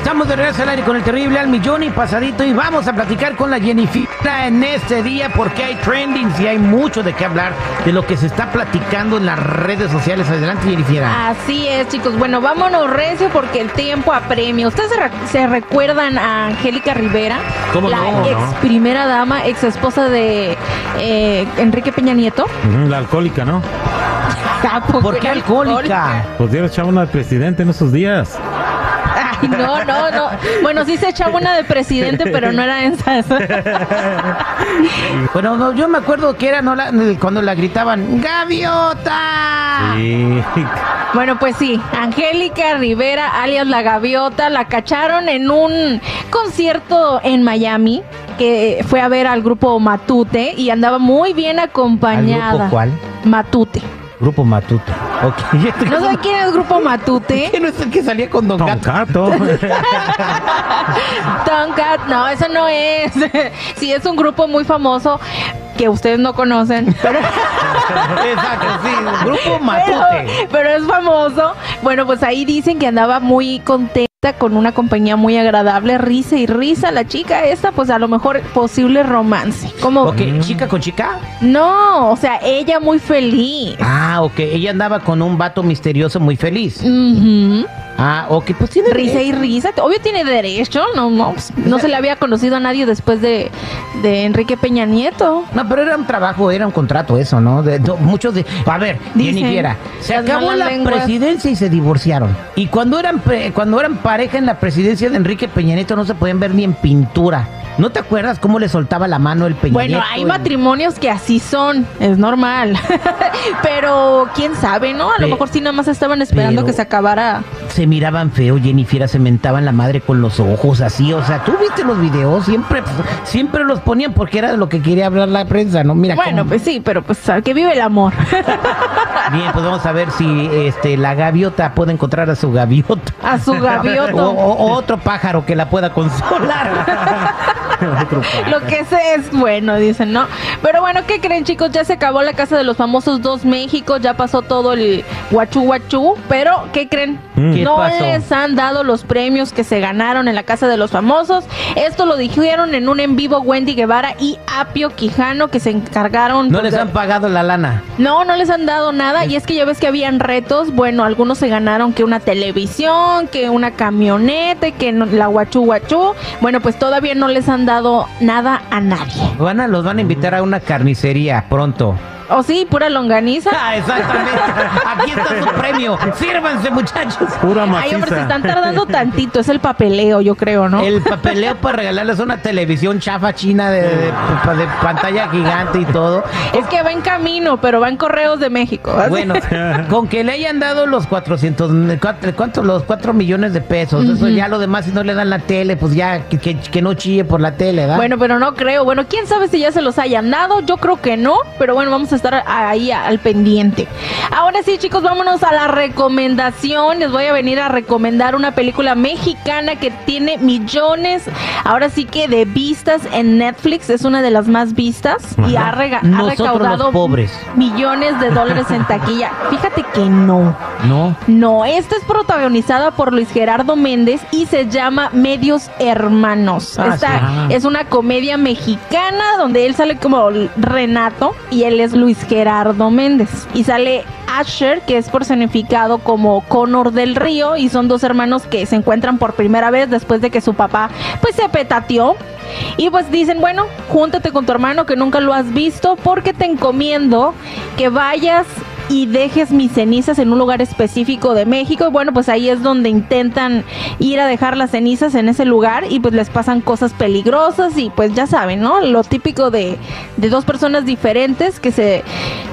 Estamos de regreso al aire con el terrible al millón y pasadito y vamos a platicar con la Jennifer en este día porque hay trendings y hay mucho de qué hablar de lo que se está platicando en las redes sociales. Adelante, Jennifer. Así es, chicos. Bueno, vámonos recio porque el tiempo apremia. ¿Ustedes se, re- se recuerdan a Angélica Rivera? ¿Cómo la no? ex primera dama, ex esposa de eh, Enrique Peña Nieto. La alcohólica, ¿no? ¿A poco ¿Por qué alcohólica? Pues dieron echaba una al presidente en esos días. No, no, no. Bueno, sí se echaba una de presidente, pero no era esa. Bueno, no, yo me acuerdo que era no la- cuando la gritaban ¡Gaviota! Sí. Bueno, pues sí, Angélica Rivera, alias La Gaviota, la cacharon en un concierto en Miami que fue a ver al grupo Matute y andaba muy bien acompañada. ¿Al grupo cuál? Matute. Grupo Matuto. ¿No saben quién es el grupo Matute? ¿Qué no es el que salía con Don Gato? Toncato. Tomcat, no, eso no es. Sí, es un grupo muy famoso que ustedes no conocen, pero, Exacto, sí. Grupo Matute. pero es famoso. Bueno, pues ahí dicen que andaba muy contenta con una compañía muy agradable, risa y risa. La chica esta, pues a lo mejor posible romance. Como, Ok, chica con chica. no, o sea, ella muy feliz. Ah, ok. Ella andaba con un vato misterioso muy feliz. Ujú. Ah, ok. Pues tiene Risa y risa. Obvio tiene derecho, no, no, pues, no se le había conocido a nadie después de, de Enrique Peña Nieto. No, pero era un trabajo, era un contrato eso, ¿no? De, do- muchos de... A ver, Dicen Jennifer, se las acabó malas la lenguas. presidencia y se divorciaron. Y cuando eran pre- cuando eran pareja en la presidencia de Enrique Peña Nieto no se podían ver ni en pintura. ¿No te acuerdas cómo le soltaba la mano el Peña Bueno, Nieto? hay matrimonios que así son, es normal. Pero quién sabe, ¿no? A lo Pe- mejor sí nada más estaban esperando pero- que se acabara. Se miraban feo, Jennifer, se mentaban la madre con los ojos así, o sea, tú viste los videos, siempre, siempre los ponían porque era de lo que quería hablar la prensa, ¿no? Mira, Bueno, cómo- pues sí, pero pues que vive el amor. bien, pues vamos a ver si este la gaviota puede encontrar a su gaviota. A su O, gavioto. o- o otro pájaro que la pueda consolar. Lo que sé es bueno, dicen, ¿no? Pero bueno, ¿qué creen, chicos? Ya se acabó la Casa de los Famosos 2 México, ya pasó todo el guachú guachú, pero ¿qué creen? Mm. ¿Qué no pasó? les han dado los premios que se ganaron en la Casa de los Famosos. Esto lo dijeron en un en vivo Wendy Guevara y Apio Quijano que se encargaron. No pues, les de- han pagado la lana. no, no les han dado nada y es que ya ves que habían retos, bueno, algunos se ganaron que una televisión, que una camioneta, que la guachú guachú, bueno, pues todavía no les han dado nada a nadie. Van a, los van a invitar a una carnicería pronto. ¿O sí, pura longaniza? Ah, exactamente. Aquí está su premio. Sírvanse, muchachos. Pura Ay, hombre, se maciza. están tardando tantito, es el papeleo, yo creo, ¿no? El papeleo para regalarles una televisión chafa china de, de- de pantalla gigante y todo. Es que va en camino, pero va en correos de México. Bueno, con que le hayan dado los 400, cuatro- ¿cuántos? Los 4 millones de pesos. Eso ya lo demás, si no le dan la tele, pues ya que, que- que no chille por la tele, ¿verdad? Bueno, pero no creo. Bueno, quién sabe si ya se los hayan dado. Yo creo que no, pero bueno, vamos a estar ahí al pendiente. Ahora sí, chicos, vámonos a la recomendación. Les voy a venir a recomendar una película mexicana que tiene millones, ahora sí que de vistas en Netflix. Es una de las más vistas y ha, rega- ha recaudado los pobres. millones de dólares en taquilla. Fíjate que no. No. No, esta es protagonizada por Luis Gerardo Méndez y se llama Medios Hermanos. Ah, esta sí. es una comedia mexicana donde él sale como Renato y él es Luis Gerardo Méndez. Y sale Asher, que es personificado como Connor del Río, y son dos hermanos que se encuentran por primera vez después de que su papá pues se petateó. Y pues dicen, bueno, júntate con tu hermano que nunca lo has visto porque te encomiendo que vayas y dejes mis cenizas en un lugar específico de México. Y bueno, pues ahí es donde intentan ir a dejar las cenizas en ese lugar y pues les pasan cosas peligrosas y pues ya saben, ¿no? Lo típico de, de dos personas diferentes que se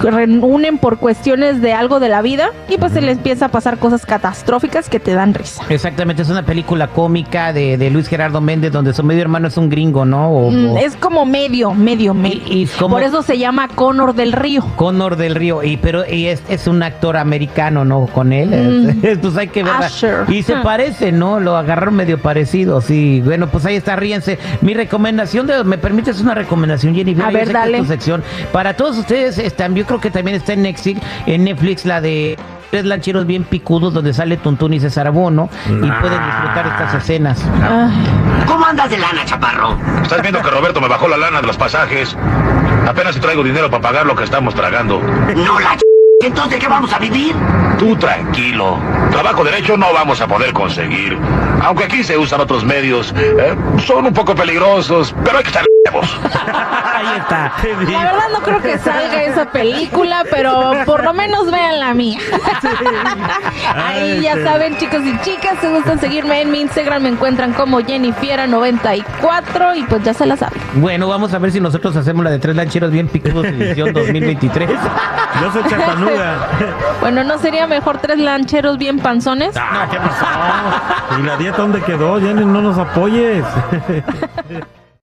reúnen por cuestiones de algo de la vida y pues se les empieza a pasar cosas catastróficas que te dan risa. Exactamente, es una película cómica de, de Luis Gerardo Méndez donde su medio hermano es un gringo, ¿no? O- Mm, o- Es como medio, medio, medio. Y- y como- Por eso se llama Connor del Río. Connor del Río, y pero y es, es un actor americano, ¿no? Con él, Mm. pues hay que verla. Usher. Y se Ah. parece, ¿no? Lo agarraron medio parecido, sí. Bueno, pues ahí está, ríense. Mi recomendación, de, ¿me permites una recomendación, Jenny? A Yo ver, dale. tu sección. Para todos ustedes, están, yo creo que también está en Netflix, en Netflix la de tres lancheros bien picudos donde sale Tuntún y César Bono y pueden disfrutar estas escenas. ¿Cómo andas de lana, chaparro? Estás viendo que Roberto me bajó la lana de los pasajes. Apenas si traigo dinero para pagar lo que estamos tragando. No la ch... Entonces, ¿de qué vamos a vivir? Tú tranquilo. Trabajo derecho no vamos a poder conseguir. Aunque aquí se usan otros medios. eh, son un poco peligrosos, pero hay que estar. Ahí está. La verdad no creo que salga esa película, pero por lo menos vean la mía. Ahí ya saben, chicos y chicas, si gustan seguirme en mi Instagram, me encuentran como Jennifiera94 y pues ya se la saben. Bueno, vamos a ver si nosotros hacemos la de tres lancheros bien picudos edición 2023. Yo soy Chatanuga. Bueno, ¿no sería mejor tres lancheros bien panzones? Ah, ¿qué pasó? ¿Y la dieta dónde quedó? Jenny, no nos apoyes.